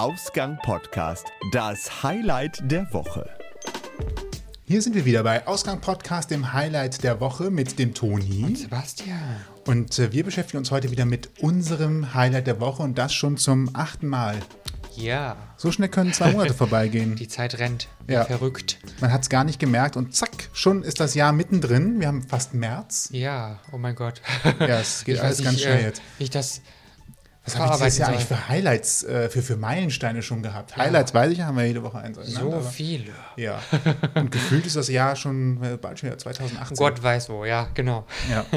Ausgang Podcast, das Highlight der Woche. Hier sind wir wieder bei Ausgang Podcast, dem Highlight der Woche mit dem Toni. Und Sebastian. Und äh, wir beschäftigen uns heute wieder mit unserem Highlight der Woche und das schon zum achten Mal. Ja. So schnell können zwei Monate vorbeigehen. Die Zeit rennt. Ja. verrückt. Man hat es gar nicht gemerkt und zack, schon ist das Jahr mittendrin. Wir haben fast März. Ja, oh mein Gott. Ja, es geht Ich alles weiß ganz nicht, schnell äh, jetzt. Wie ich das Was habe ich dieses Jahr eigentlich für Highlights, äh, für, für Meilensteine schon gehabt? Highlights weiß ich, haben wir jede Woche eins. So auseinander, aber- viele. Ja. Und gefühlt ist das Jahr schon äh, bald schon wieder 2018. Gott weiß wo, ja, genau. Ja.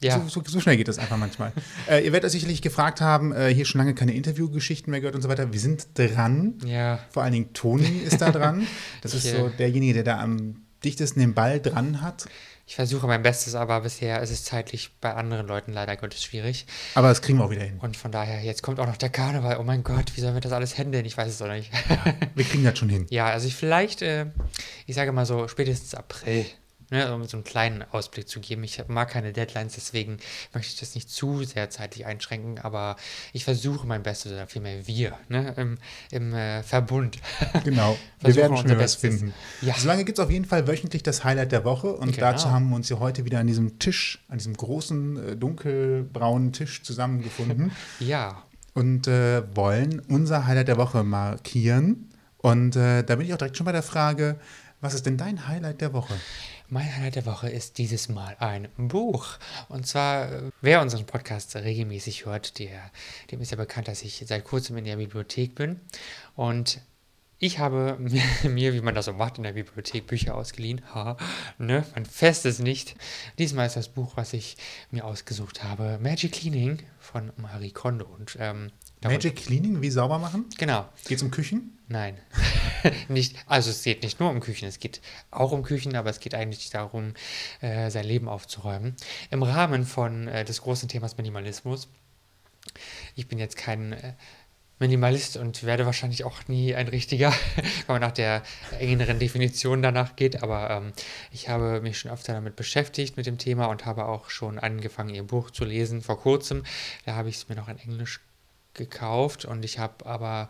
Ja, So, so, so schnell geht das einfach manchmal. äh, ihr werdet euch sicherlich gefragt haben, äh, hier schon lange keine Interviewgeschichten mehr gehört und so weiter. Wir sind dran. ja. Vor allen Dingen Toni ist da dran. Das ist Ich, so äh, derjenige, der da am dichtesten den Ball dran hat. Ich versuche mein Bestes, aber bisher ist es zeitlich bei anderen Leuten leider Gottes schwierig. Aber das kriegen wir auch wieder hin. Und von daher, jetzt kommt auch noch der Karneval. Oh mein Gott, wie sollen wir das alles handeln? Ich weiß es doch nicht. Wir kriegen das schon hin. Ja, also ich vielleicht, äh, ich sage mal so, spätestens April, ne, um so einen kleinen Ausblick zu geben. Ich mag keine Deadlines, deswegen möchte ich das nicht zu sehr zeitlich einschränken, aber ich versuche mein Bestes, oder vielmehr wir, ne, im, im äh, Verbund. Genau. Wir werden schon wieder was finden. Ja. Solange gibt es auf jeden Fall wöchentlich das Highlight der Woche. Und Genau. dazu haben wir uns ja heute wieder an diesem Tisch, an diesem großen, äh, dunkelbraunen Tisch zusammengefunden. Ja, und äh, wollen unser Highlight der Woche markieren. Und äh, da bin ich auch direkt schon bei der Frage, was ist denn dein Highlight der Woche? Mein Highlight der Woche ist dieses Mal ein Buch. Und zwar, äh, wer unseren Podcast regelmäßig hört, der, dem ist ja bekannt, dass ich seit kurzem in der Bibliothek bin. Und ich habe mir, wie man das so macht, in der Bibliothek Bücher ausgeliehen. Ha, ne? Man fest es nicht. Diesmal ist das Buch, was ich mir ausgesucht habe, Magic Cleaning von Marie Kondo. Und, ähm, Magic Cleaning, wie sauber machen? Genau. Geht es um Küchen? Nein. nicht, also es geht nicht nur um Küchen, es geht auch um Küchen, aber es geht eigentlich darum, äh, sein Leben aufzuräumen. Im Rahmen von äh, des großen Themas Minimalismus. Ich bin jetzt kein äh, Minimalist und werde wahrscheinlich auch nie ein richtiger, wenn man nach der engeren Definition danach geht. Aber ähm, ich habe mich schon öfter damit beschäftigt mit dem Thema und habe auch schon angefangen, ihr Buch zu lesen vor kurzem. Da habe ich es mir noch in Englisch gekauft und ich habe aber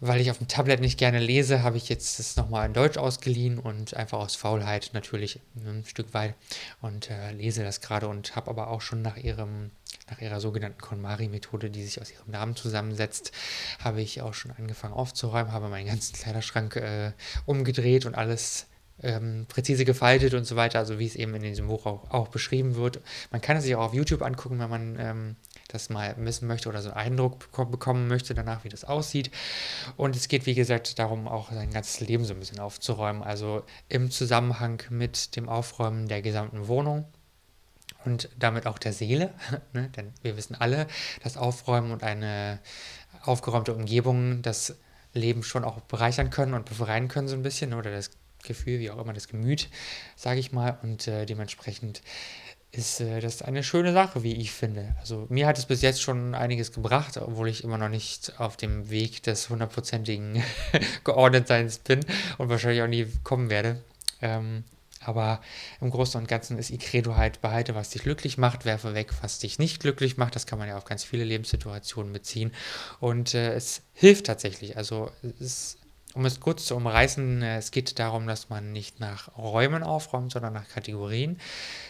weil ich auf dem Tablet nicht gerne lese, habe ich jetzt das nochmal in Deutsch ausgeliehen und einfach aus Faulheit natürlich ein Stück weit und äh, lese das gerade und habe aber auch schon nach ihrem nach ihrer sogenannten KonMari-Methode, die sich aus ihrem Namen zusammensetzt, habe ich auch schon angefangen aufzuräumen, habe meinen ganzen Kleiderschrank äh, umgedreht und alles ähm, präzise gefaltet und so weiter, also wie es eben in diesem Buch auch, auch beschrieben wird. Man kann es sich auch auf YouTube angucken, wenn man ähm, das mal wissen möchte oder so einen Eindruck beko- bekommen möchte danach, wie das aussieht. Und es geht, wie gesagt, darum, auch sein ganzes Leben so ein bisschen aufzuräumen. Also im Zusammenhang mit dem Aufräumen der gesamten Wohnung und damit auch der Seele. ne? Denn wir wissen alle, dass Aufräumen und eine aufgeräumte Umgebung das Leben schon auch bereichern können und befreien können so ein bisschen oder das Gefühl, wie auch immer, das Gemüt, sage ich mal. Und äh, dementsprechend ist äh, das eine schöne Sache, wie ich finde. Also mir hat es bis jetzt schon einiges gebracht, obwohl ich immer noch nicht auf dem Weg des hundertprozentigen Geordnetseins bin und wahrscheinlich auch nie kommen werde. Ähm, aber im Großen und Ganzen ist Icredo halt, behalte, was dich glücklich macht, werfe weg, was dich nicht glücklich macht. Das kann man ja auf ganz viele Lebenssituationen beziehen. Und äh, es hilft tatsächlich. Also es ist um es kurz zu umreißen, äh, es geht darum, dass man nicht nach Räumen aufräumt, sondern nach Kategorien.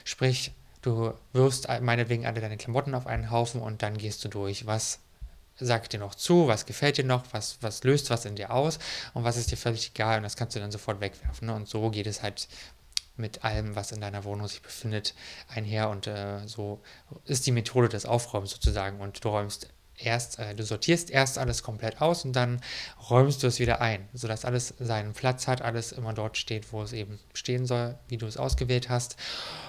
Sprich, du wirfst meinetwegen alle deine Klamotten auf einen Haufen und dann gehst du durch, was sagt dir noch zu, was gefällt dir noch, was, was löst was in dir aus? Und was ist dir völlig egal? Und das kannst du dann sofort wegwerfen. Ne? Und so geht es halt mit allem, was in deiner Wohnung sich befindet, einher. Und äh, so ist die Methode des Aufräumens sozusagen. Und du räumst erst, äh, du sortierst erst alles komplett aus und dann räumst du es wieder ein, sodass alles seinen Platz hat, alles immer dort steht, wo es eben stehen soll, wie du es ausgewählt hast.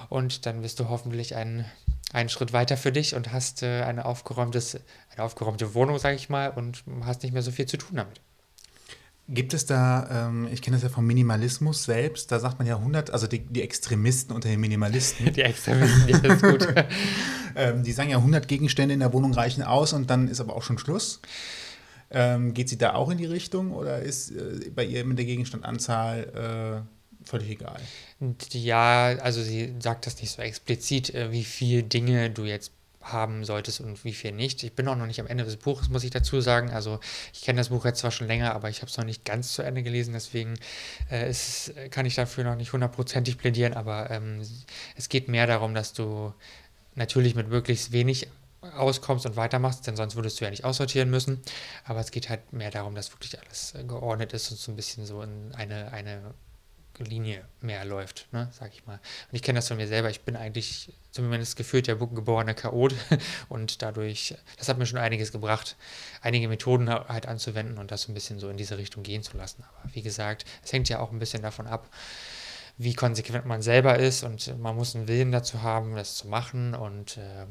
Und dann bist du hoffentlich einen, einen Schritt weiter für dich und hast äh, eine, aufgeräumtes, eine aufgeräumte Wohnung, sage ich mal, und hast nicht mehr so viel zu tun damit. Gibt es da, ähm, ich kenne das ja vom Minimalismus selbst, da sagt man ja 100, also die, die Extremisten unter den Minimalisten, Die Extremisten, ja, das ist gut. ähm, die sagen ja 100 Gegenstände in der Wohnung reichen aus und dann ist aber auch schon Schluss. Ähm, geht sie da auch in die Richtung oder ist äh, bei ihr mit der Gegenstandanzahl äh, völlig egal? Ja, also sie sagt das nicht so explizit, äh, wie viel Dinge du jetzt haben solltest und wie viel nicht. Ich bin auch noch nicht am Ende des Buches, muss ich dazu sagen. Also ich kenne das Buch jetzt zwar schon länger, aber ich habe es noch nicht ganz zu Ende gelesen, deswegen äh, ist, kann ich dafür noch nicht hundertprozentig plädieren, aber ähm, es geht mehr darum, dass du natürlich mit möglichst wenig auskommst und weitermachst, denn sonst würdest du ja nicht aussortieren müssen. Aber es geht halt mehr darum, dass wirklich alles äh, geordnet ist und so ein bisschen so in eine, eine Linie mehr läuft, ne, sag ich mal. Und ich kenne das von mir selber. Ich bin eigentlich zumindest gefühlt der geborene Chaot und dadurch, das hat mir schon einiges gebracht, einige Methoden halt anzuwenden und das ein bisschen so in diese Richtung gehen zu lassen. Aber wie gesagt, es hängt ja auch ein bisschen davon ab, wie konsequent man selber ist und man muss einen Willen dazu haben, das zu machen und äh,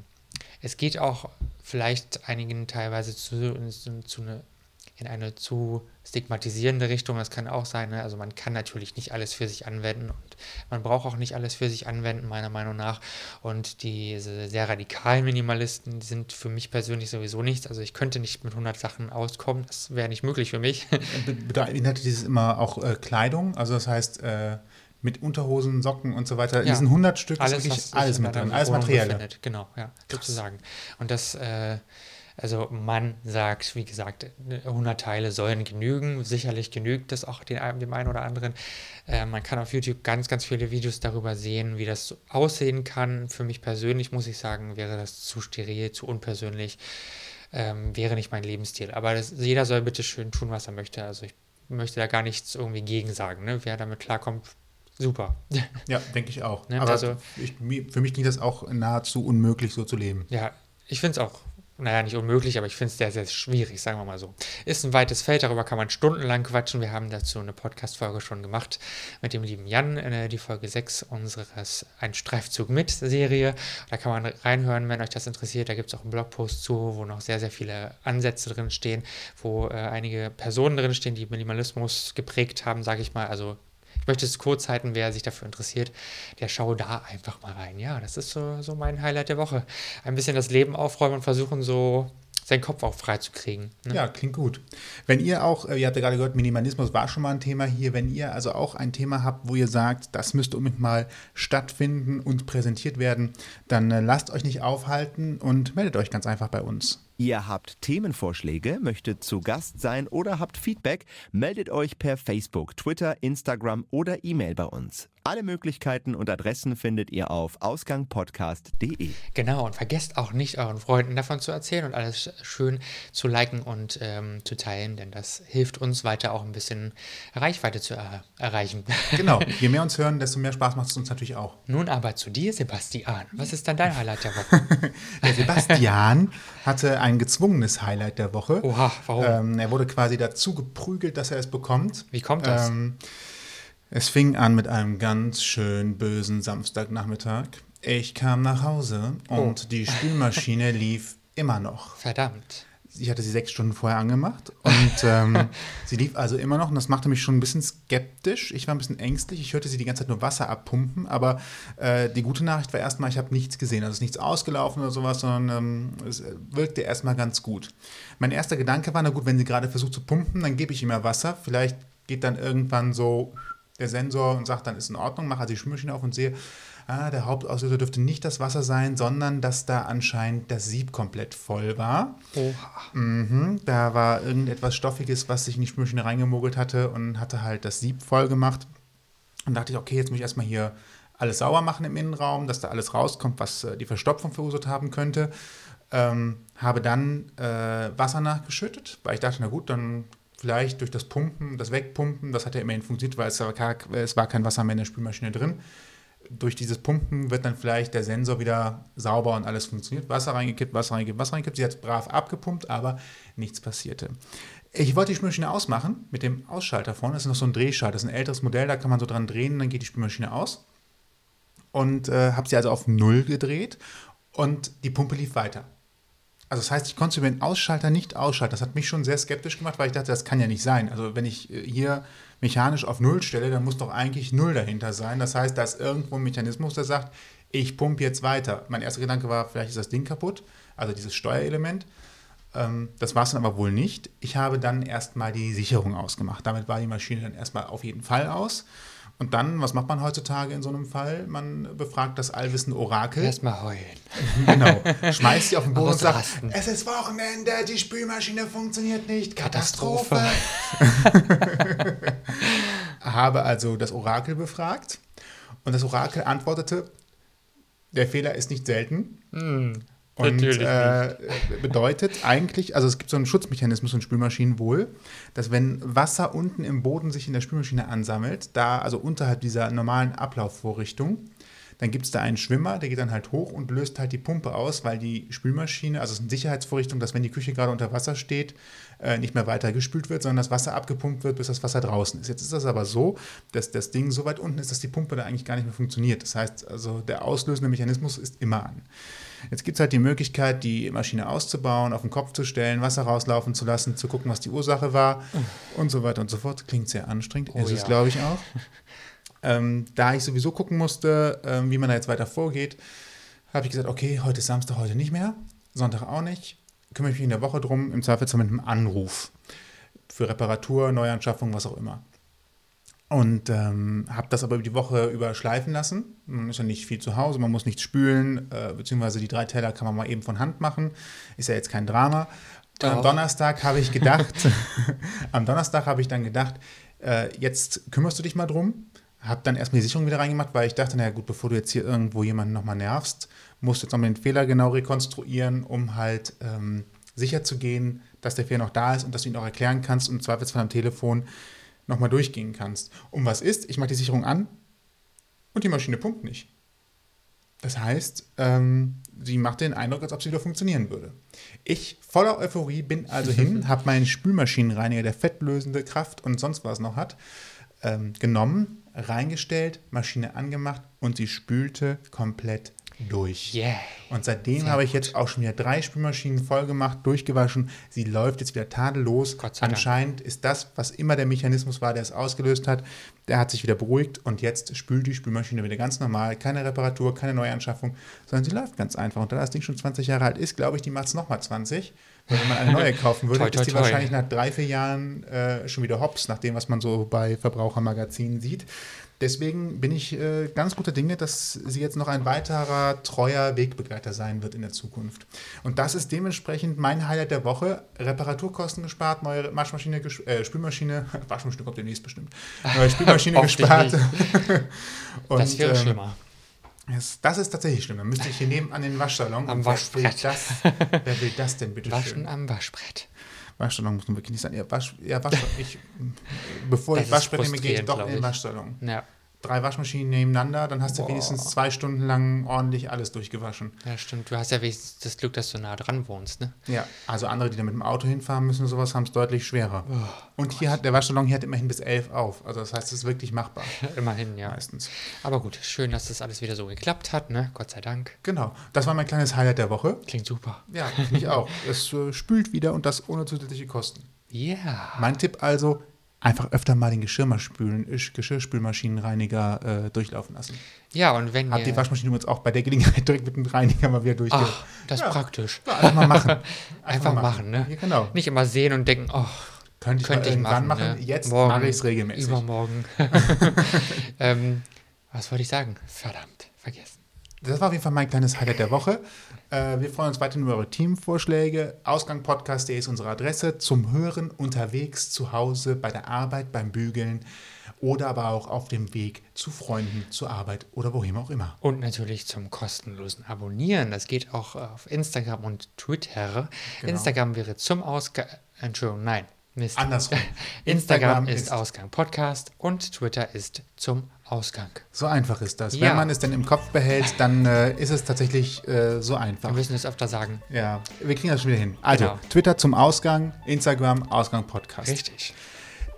es geht auch vielleicht einigen teilweise zu, zu eine, in eine zu stigmatisierende Richtung. Das kann auch sein. Ne? Also man kann natürlich nicht alles für sich anwenden und man braucht auch nicht alles für sich anwenden, meiner Meinung nach. Und diese sehr radikalen Minimalisten sind für mich persönlich sowieso nichts. Also ich könnte nicht mit 100 Sachen auskommen. Das wäre nicht möglich für mich. Beinhaltet dieses immer auch äh, Kleidung? Also das heißt... Äh mit Unterhosen, Socken und so weiter. Ja. Diesen 100 Stück alles, ist wirklich alles mit drin, alles Materielle. Genau, ja, sozusagen. Und das, äh, also man sagt, wie gesagt, 100 Teile sollen genügen. Sicherlich genügt das auch den, dem einen oder anderen. Äh, man kann auf YouTube ganz, ganz viele Videos darüber sehen, wie das aussehen kann. Für mich persönlich muss ich sagen, wäre das zu steril, zu unpersönlich. Ähm, wäre nicht mein Lebensstil. Aber das, jeder soll bitte schön tun, was er möchte. Also ich möchte da gar nichts irgendwie gegen sagen. Ne? Wer damit klarkommt, super. Ja, denke ich auch. Ne? Aber also, ich, für mich klingt das auch nahezu unmöglich, so zu leben. Ja, ich finde es auch, naja, nicht unmöglich, aber ich finde es sehr, sehr schwierig, sagen wir mal so. Ist ein weites Feld, darüber kann man stundenlang quatschen. Wir haben dazu eine Podcast-Folge schon gemacht mit dem lieben Jan, äh, die Folge 6 unseres Ein Streifzug mit Serie. Da kann man reinhören, wenn euch das interessiert. Da gibt es auch einen Blogpost zu, wo noch sehr, sehr viele Ansätze drin stehen, wo äh, einige Personen drin stehen, die Minimalismus geprägt haben, sage ich mal. Also ich möchte es kurz halten, wer sich dafür interessiert, der schaue da einfach mal rein. Ja, das ist so, so mein Highlight der Woche. Ein bisschen das Leben aufräumen und versuchen so seinen Kopf auch frei zu kriegen. Ne? Ja, klingt gut. Wenn ihr auch, äh, ihr habt ja gerade gehört, Minimalismus war schon mal ein Thema hier, wenn ihr also auch ein Thema habt, wo ihr sagt, das müsste unbedingt mal stattfinden und präsentiert werden, dann äh, lasst euch nicht aufhalten und meldet euch ganz einfach bei uns. Ihr habt Themenvorschläge, möchtet zu Gast sein oder habt Feedback, meldet euch per Facebook, Twitter, Instagram oder E-Mail bei uns. Alle Möglichkeiten und Adressen findet ihr auf ausgangpodcast.de. Genau, und vergesst auch nicht, euren Freunden davon zu erzählen und alles schön zu liken und ähm, zu teilen, denn das hilft uns weiter auch ein bisschen Reichweite zu er erreichen. Genau, je mehr uns hören, desto mehr Spaß macht es uns natürlich auch. Nun aber zu dir, Sebastian. Was ist dann dein Highlight der Woche? der Sebastian hatte ein gezwungenes Highlight der Woche. Oha, warum? Ähm, er wurde quasi dazu geprügelt, dass er es bekommt. Wie kommt das? Ähm, es fing an mit einem ganz schön bösen Samstagnachmittag. Ich kam nach Hause und oh. die Spülmaschine lief immer noch. Verdammt. Ich hatte sie sechs Stunden vorher angemacht und ähm, sie lief also immer noch und das machte mich schon ein bisschen skeptisch. Ich war ein bisschen ängstlich. Ich hörte sie die ganze Zeit nur Wasser abpumpen, aber äh, die gute Nachricht war erstmal, ich habe nichts gesehen. Also es ist nichts ausgelaufen oder sowas, sondern ähm, es wirkte erstmal ganz gut. Mein erster Gedanke war, na gut, wenn sie gerade versucht zu pumpen, dann gebe ich immer Wasser. Vielleicht geht dann irgendwann so der Sensor und sagt, dann ist in Ordnung, mache also die Spülmaschine auf und sehe, ah, der Hauptauslöser dürfte nicht das Wasser sein, sondern dass da anscheinend das Sieb komplett voll war. Oha. Mhm, da war irgendetwas Stoffiges, was sich in die Spülmaschine reingemogelt hatte und hatte halt das Sieb voll gemacht. Und dachte ich, okay, jetzt muss ich erstmal hier alles sauber machen im Innenraum, dass da alles rauskommt, was äh, die Verstopfung verursacht haben könnte. Ähm, habe dann äh, Wasser nachgeschüttet, weil ich dachte, na gut, dann vielleicht durch das Pumpen, das Wegpumpen, das hat ja immerhin funktioniert, weil es war, es war kein Wasser mehr in der Spülmaschine drin. Durch dieses Pumpen wird dann vielleicht der Sensor wieder sauber und alles funktioniert. Wasser reingekippt, Wasser reingekippt, Wasser reingekippt. Sie hat brav abgepumpt, aber nichts passierte. Ich wollte die Spülmaschine ausmachen mit dem Ausschalter vorne. Das ist noch so ein Drehschalter. Das ist ein älteres Modell, da kann man so dran drehen, dann geht die Spülmaschine aus. Und äh, habe sie also auf Null gedreht und die Pumpe lief weiter. Also das heißt, ich konnte über den Ausschalter nicht ausschalten. Das hat mich schon sehr skeptisch gemacht, weil ich dachte, das kann ja nicht sein. Also wenn ich äh, hier mechanisch auf Null stelle, dann muss doch eigentlich Null dahinter sein. Das heißt, da ist irgendwo ein Mechanismus, der sagt, ich pumpe jetzt weiter. Mein erster Gedanke war, vielleicht ist das Ding kaputt, also dieses Steuerelement. Ähm, das war es dann aber wohl nicht. Ich habe dann erstmal die Sicherung ausgemacht. Damit war die Maschine dann erstmal auf jeden Fall aus. Und dann, was macht man heutzutage in so einem Fall? Man befragt das allwissende Orakel. Erstmal heulen. Genau. Schmeißt sie auf den Boden und sagt, Ausrasten. es ist Wochenende, die Spülmaschine funktioniert nicht. Katastrophe. Katastrophe. Habe also das Orakel befragt und das Orakel antwortete, der Fehler ist nicht selten. Und äh, bedeutet eigentlich, also es gibt so einen Schutzmechanismus in Spülmaschinen wohl, dass wenn Wasser unten im Boden sich in der Spülmaschine ansammelt, da also unterhalb dieser normalen Ablaufvorrichtung, dann gibt es da einen Schwimmer, der geht dann halt hoch und löst halt die Pumpe aus, weil die Spülmaschine, also es ist eine Sicherheitsvorrichtung, dass wenn die Küche gerade unter Wasser steht, äh, nicht mehr weiter gespült wird, sondern das Wasser abgepumpt wird, bis das Wasser draußen ist. Jetzt ist das aber so, dass das Ding so weit unten ist, dass die Pumpe da eigentlich gar nicht mehr funktioniert. Das heißt, also der auslösende Mechanismus ist immer an. Jetzt gibt es halt die Möglichkeit, die Maschine auszubauen, auf den Kopf zu stellen, Wasser rauslaufen zu lassen, zu gucken, was die Ursache war und so weiter und so fort. Klingt sehr anstrengend, Oh ist es, ja. glaube ich, auch. Ähm, da ich sowieso gucken musste, ähm, wie man da jetzt weiter vorgeht, habe ich gesagt, okay, heute ist Samstag, heute nicht mehr, Sonntag auch nicht. Kümmere ich mich in der Woche drum, im Zweifelsfall mit einem Anruf für Reparatur, Neuanschaffung, was auch immer. Und ähm, habe das aber über die Woche über schleifen lassen. Man ist ja nicht viel zu Hause, man muss nichts spülen, äh, beziehungsweise die drei Teller kann man mal eben von Hand machen. Ist ja jetzt kein Drama. Und am Doch. Donnerstag habe ich gedacht, am Donnerstag habe ich dann gedacht, äh, jetzt kümmerst du dich mal drum. Habe dann erstmal die Sicherung wieder reingemacht, weil ich dachte, naja gut, bevor du jetzt hier irgendwo jemanden nochmal nervst, musst du jetzt nochmal den Fehler genau rekonstruieren, um halt ähm, sicher zu gehen, dass der Fehler noch da ist und dass du ihn auch erklären kannst und im Zweifelsfall am Telefon nochmal durchgehen kannst. Um was ist? Ich mache die Sicherung an und die Maschine pumpt nicht. Das heißt, ähm, sie macht den Eindruck, als ob sie wieder funktionieren würde. Ich, voller Euphorie, bin also hin, habe meinen Spülmaschinenreiniger, der fettlösende Kraft und sonst was noch hat, ähm, genommen, reingestellt, Maschine angemacht und sie spülte komplett durch. Yeah. Und seitdem Sehr habe ich jetzt auch schon wieder drei Spülmaschinen voll gemacht, durchgewaschen. Sie läuft jetzt wieder tadellos. Anscheinend ist das, was immer der Mechanismus war, der es ausgelöst hat, der hat sich wieder beruhigt und jetzt spült die Spülmaschine wieder ganz normal. Keine Reparatur, keine Neuanschaffung, sondern sie läuft ganz einfach. Und da das Ding schon 20 Jahre alt ist, glaube ich, die macht es nochmal 20. Weil wenn man eine neue kaufen würde, Toi, toi, ist die toi. wahrscheinlich nach drei, vier Jahren äh, schon wieder hops, nach dem, was man so bei Verbrauchermagazinen sieht. Deswegen bin ich äh, ganz guter Dinge, dass sie jetzt noch ein weiterer treuer Wegbegleiter sein wird in der Zukunft. Und das ist dementsprechend mein Highlight der Woche. Reparaturkosten gespart, neue Waschmaschine, äh, Spülmaschine, Waschmaschine kommt demnächst bestimmt, neue Spülmaschine gespart. Und, Das wäre ähm, schlimmer. Das, das ist tatsächlich schlimm. Dann müsste ich hier nebenan den Waschsalon. Am Und wer will Waschbrett. Das, wer will das denn bitte Waschen schön? am Waschbrett. Waschsalon muss man wirklich nicht sein. Ja, Wasch, ja Waschsalon. Ich, bevor Das ich ist Waschbrett nehme, gehe ich doch in den. Waschsalon. Ja, Drei Waschmaschinen nebeneinander, dann hast du Boah. wenigstens zwei Stunden lang ordentlich alles durchgewaschen. ja, stimmt. Du hast ja wenigstens das Glück, dass du nah dran wohnst, ne? Ja, also andere, die da mit dem Auto hinfahren müssen, sowas haben es deutlich schwerer. Oh, Und hier hat der Waschsalon hier hat immerhin bis elf auf. Also das heißt, es ist wirklich machbar. Immerhin, ja. Meistens. Aber gut, schön, dass das alles wieder so geklappt hat, ne? Gott sei Dank. Genau. Das war mein kleines Highlight der Woche. Klingt super. Ja, ich auch. Es äh, spült wieder und das ohne zusätzliche Kosten. Yeah. Mein Tipp also, einfach öfter mal den äh, Geschirrspülmaschinenreiniger äh, durchlaufen lassen. Ja, und wenn Hab ihr... die Waschmaschine übrigens auch bei der Gelegenheit direkt mit dem Reiniger mal wieder durchge... Ach, das ist Ja. praktisch. Ja, einfach mal machen. Einfach machen, ne? Ja, genau. Nicht immer sehen und denken, oh, Könnte ich, könnte mal ich irgendwann machen. machen. ne? Jetzt Morgen, mache ich es regelmäßig. Übermorgen. ähm, was wollte ich sagen? Verdammt, vergessen. Das war auf jeden Fall mein kleines Highlight der Woche. Äh, wir freuen uns weiterhin über eure Teamvorschläge. Ausgangpodcast.de ist unsere Adresse zum Hören unterwegs, zu Hause, bei der Arbeit, beim Bügeln oder aber auch auf dem Weg zu Freunden, zur Arbeit oder wohin auch immer. Und natürlich zum kostenlosen Abonnieren. Das geht auch auf Instagram und Twitter. Genau. Instagram wäre zum Ausgang. Entschuldigung, nein. Mist. Andersrum. Instagram, Instagram ist ist- Ausgang Podcast und Twitter ist zum Ausgang. So einfach ist das. Ja. Wenn man es denn im Kopf behält, dann äh, ist es tatsächlich äh, so Wir einfach. müssen es öfter sagen. Ja, wir kriegen das schon wieder hin. Also, Genau. Twitter zum Ausgang, Instagram, Ausgang Podcast. Richtig.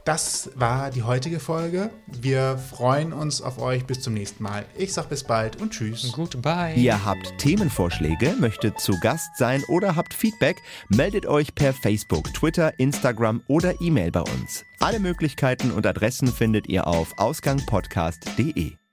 Das war die heutige Folge. Wir freuen uns auf euch. Bis zum nächsten Mal. Ich sag bis bald und tschüss. Goodbye. Ihr habt Themenvorschläge, möchtet zu Gast sein oder habt Feedback, meldet euch per Facebook, Twitter, Instagram oder E-Mail bei uns. Alle Möglichkeiten und Adressen findet ihr auf ausgangpodcast.de.